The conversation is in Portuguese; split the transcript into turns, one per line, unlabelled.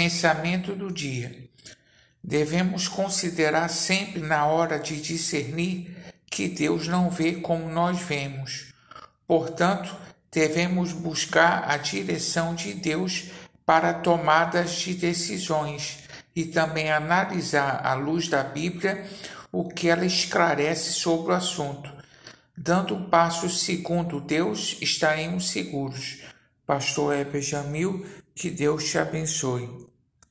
Pensamento do dia. Devemos considerar sempre na hora de discernir que Deus não vê como nós vemos. Portanto, devemos buscar a direção de Deus para tomadas de decisões e também analisar à luz da Bíblia o que ela esclarece sobre o assunto. Dando um passo segundo Deus, estaremos seguros. Pastor Eber Jamil, que Deus te abençoe.